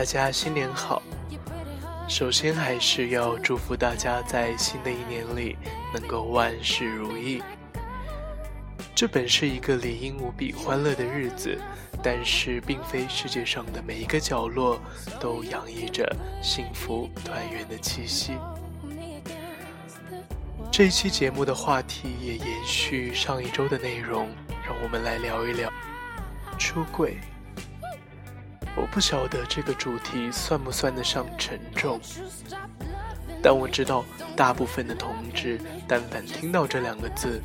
大家新年好！首先还是要祝福大家在新的一年里能够万事如意。这本是一个理应无比欢乐的日子，但是并非世界上的每一个角落都洋溢着幸福团圆的气息。这一期节目的话题也延续上一周的内容，让我们来聊一聊出柜。我不晓得这个主题算不算得上沉重，但我知道大部分的同志，但凡听到这两个字，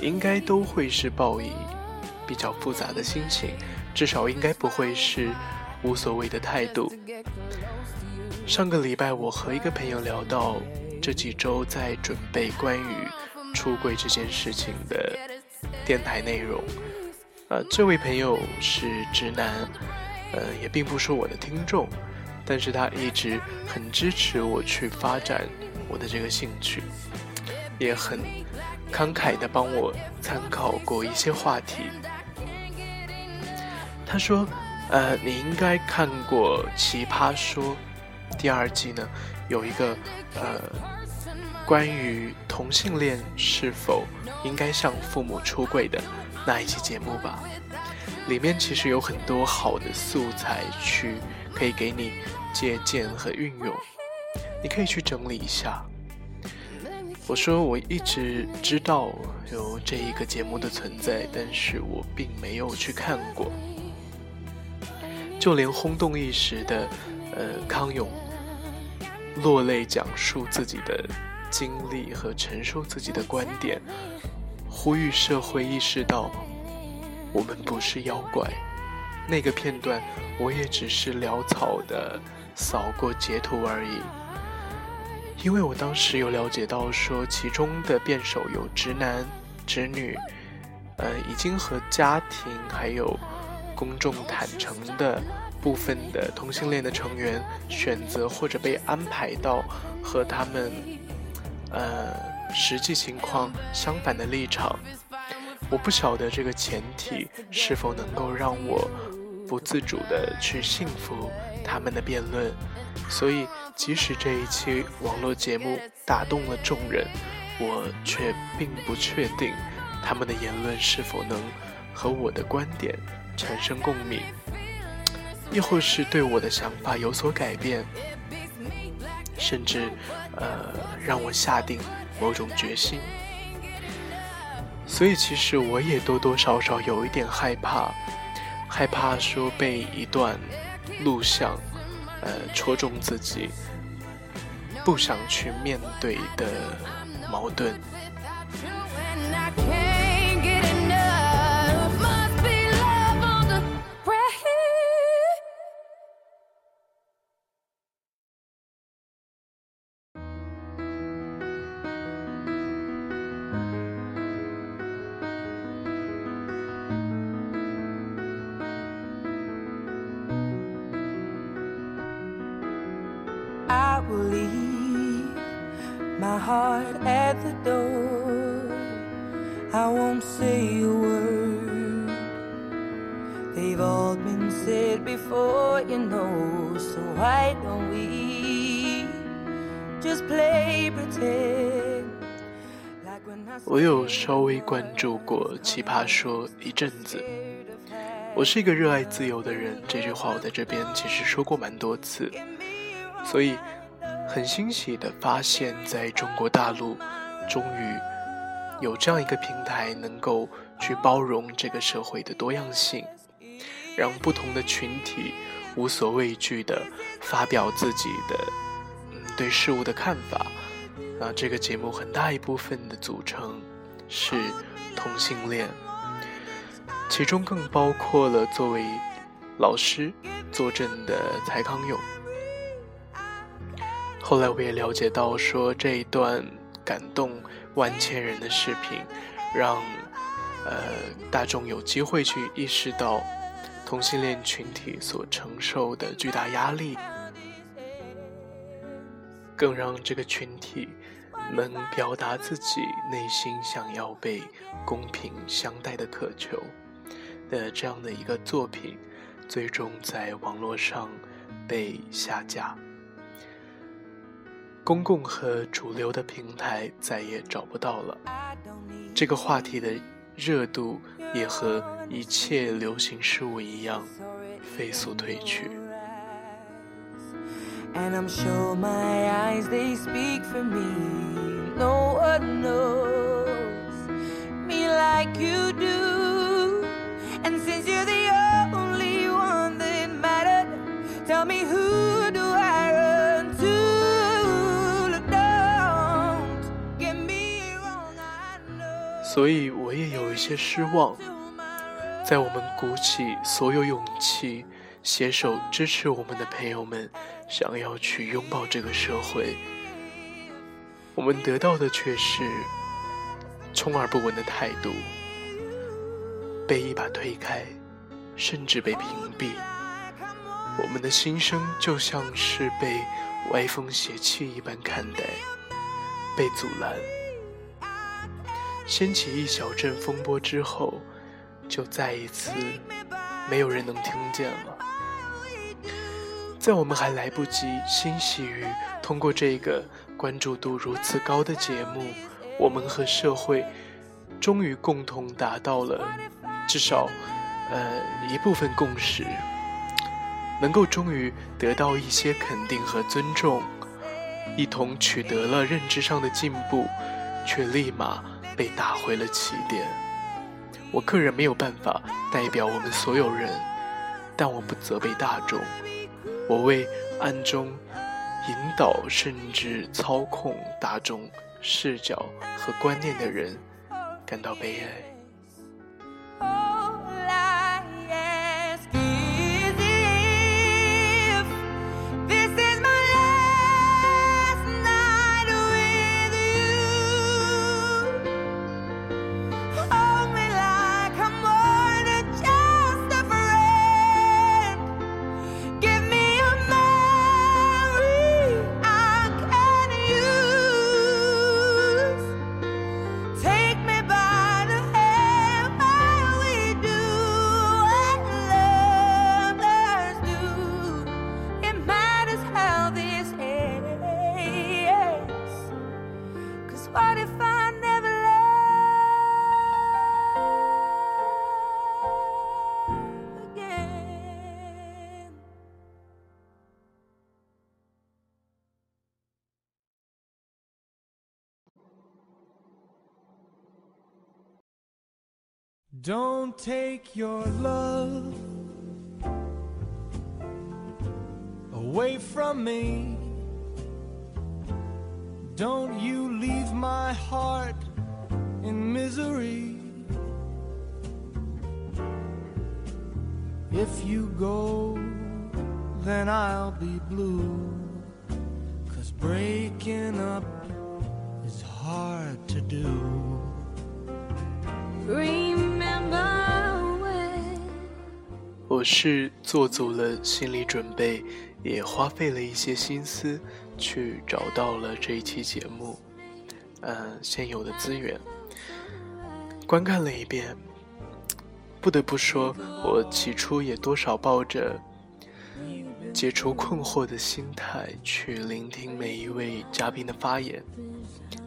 应该都会是抱以比较复杂的心情，至少应该不会是无所谓的态度。上个礼拜，我和一个朋友聊到这几周在准备关于出柜这件事情的电台内容，呃，这位朋友是直男。呃，也并不是我的听众，但是他一直很支持我去发展我的这个兴趣，也很慷慨的帮我参考过一些话题。他说：“呃，你应该看过《奇葩说》第二季呢，有一个呃关于同性恋是否应该向父母出柜的那一期节目吧。”里面其实有很多好的素材去可以给你借鉴和运用，你可以去整理一下。我说我一直知道有这一个节目的存在，但是我并没有去看过。就连轰动一时的，呃，康永落泪讲述自己的经历和陈述自己的观点，呼吁社会意识到。我们不是妖怪，那个片段我也只是潦草的扫过截图而已。因为我当时有了解到说，其中的辩手有直男、直女，呃，已经和家庭还有公众坦诚的部分的同性恋的成员选择或者被安排到和他们呃实际情况相反的立场。我不晓得这个前提是否能够让我不自主的去信服他们的辩论，所以即使这一期网络节目打动了众人，我却并不确定他们的言论是否能和我的观点产生共鸣，亦或是对我的想法有所改变，甚至呃让我下定某种决心。所以，其实我也多多少少有一点害怕，害怕说被一段录像，呃，戳中自己不想去面对的矛盾。Heart at the door. I won't say a word. They've all been said before, you know. So why don't we just play pretend? 我有稍微关注过《奇葩说》一阵子。我是一个热爱自由的人，这句话我在这边其实说过蛮多次，所以很欣喜的发现，在中国大陆，终于有这样一个平台，能够去包容这个社会的多样性，让不同的群体无所畏惧的发表自己的嗯对事物的看法。啊，这个节目很大一部分的组成是同性恋，其中更包括了作为老师坐镇的蔡康永。后来我也了解到，说这一段感动万千人的视频，让呃大众有机会去意识到同性恋群体所承受的巨大压力，更让这个群体能表达自己内心想要被公平相待的渴求的这样的一个作品，最终在网络上被下架。公共和主流的平台再也找不到了。这个话题的热度也和一切流行事物一样，飞速退去。And I'm sure my eyes they speak for me. No one knows me like you 所以我也有一些失望，在我们鼓起所有勇气。携手支持我们的朋友们，想要去拥抱这个社会，我们得到的却是充耳不闻的态度，被一把推开，甚至被屏蔽。我们的心声就像是被歪风邪气一般看待，被阻拦，掀起一小阵风波之后，就再一次没有人能听见了。在我们还来不及欣喜于通过这个关注度如此高的节目，我们和社会终于共同达到了至少呃一部分共识，能够终于得到一些肯定和尊重，一同取得了认知上的进步，却立马被打回了起点。我个人没有办法代表我们所有人，但我不责备大众。我为暗中引导甚至操控大众视角和观念的人感到悲哀。Don't take your love away from me. Don't you leave my heart in misery. If you go, then I'll be blue. Cause breaking up is hard to do. Remember 我是做足了心理准备，也花费了一些心思。去找到了这一期节目，嗯，现有的资源，观看了一遍。不得不说，我起初也多少抱着解除困惑的心态去聆听每一位嘉宾的发言，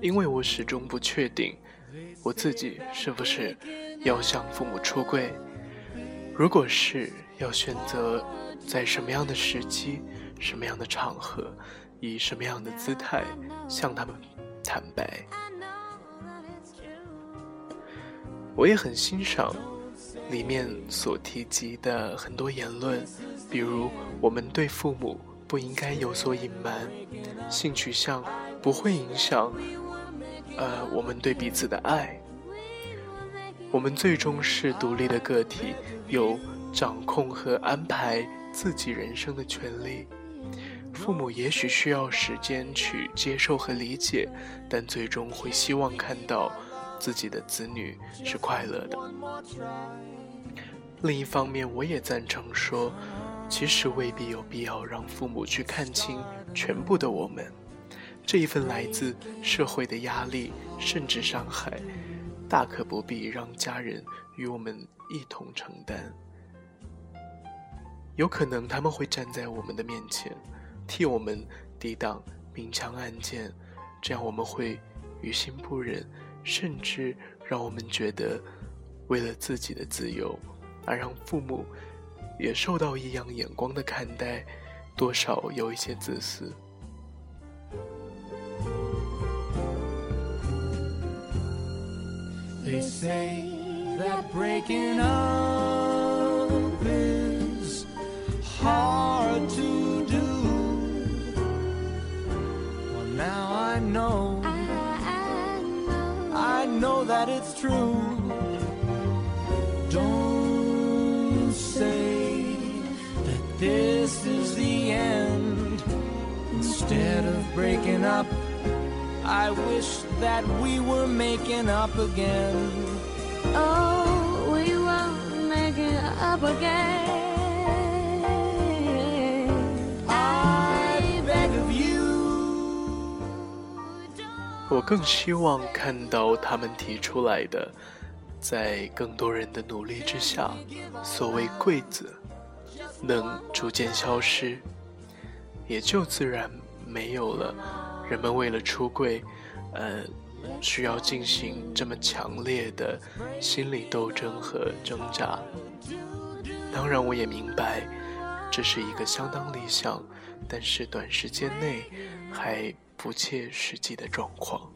因为我始终不确定我自己是不是要向父母出柜，如果是，要选择在什么样的时机、什么样的场合。以什么样的姿态向他们坦白？我也很欣赏里面所提及的很多言论，比如我们对父母不应该有所隐瞒，性取向不会影响，呃，我们对彼此的爱。我们最终是独立的个体，有掌控和安排自己人生的权利。父母也许需要时间去接受和理解，但最终会希望看到自己的子女是快乐的。另一方面，我也赞成说，其实未必有必要让父母去看清全部的我们，这一份来自社会的压力甚至伤害，大可不必让家人与我们一同承担。有可能他们会站在我们的面前，替我们抵挡明枪暗箭，这样我们会于心不忍，甚至让我们觉得，为了自己的自由，而让父母也受到异样眼光的看待，多少有一些自私。They say that breaking up is hard to do. Well, now I know, I, know, that it's true. Don't say that this is the end. Instead of breaking up, I wish that we were making up again. Oh, we were making up again. I beg of you. 我更希望看到他们提出来的，在更多人的努力之下，所谓贵子能逐渐消失，也就自然没有了。人们为了出柜，呃，需要进行这么强烈的心理斗争和挣扎。当然，我也明白这是一个相当理想，但是短时间内还不切实际的状况。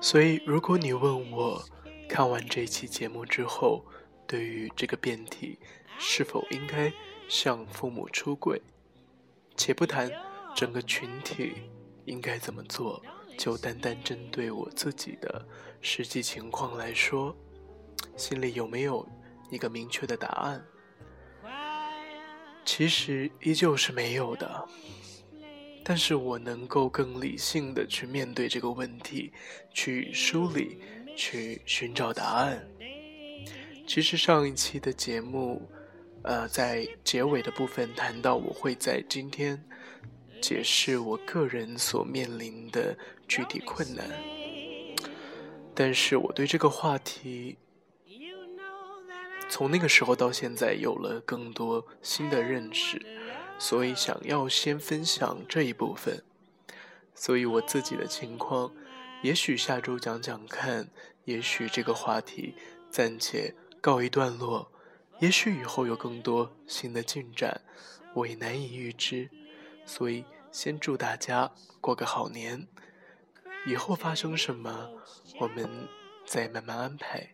所以，如果你问我，看完这期节目之后，对于这个辩题是否应该向父母出轨，且不谈整个群体应该怎么做，就单单针对我自己的实际情况来说，心里有没有一个明确的答案？其实依旧是没有的，但是我能够更理性的去面对这个问题，去梳理，去寻找答案。其实上一期的节目，呃，在结尾的部分谈到我会在今天解释我个人所面临的具体困难，但是我对这个话题。从那个时候到现在，有了更多新的认识，所以想要先分享这一部分。所以我自己的情况，也许下周讲讲看，也许这个话题暂且告一段落，也许以后有更多新的进展，我也难以预知。所以先祝大家过个好年，以后发生什么，我们再慢慢安排。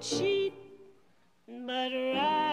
Cheat, but right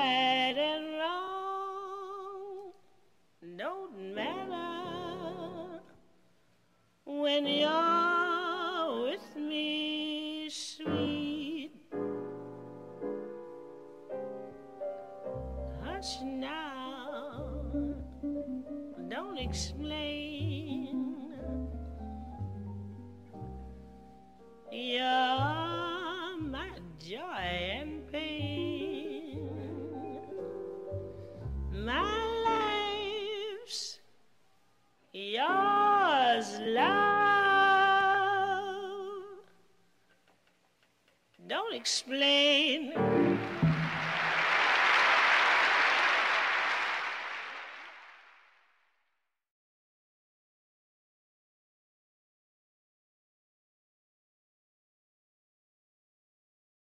explain.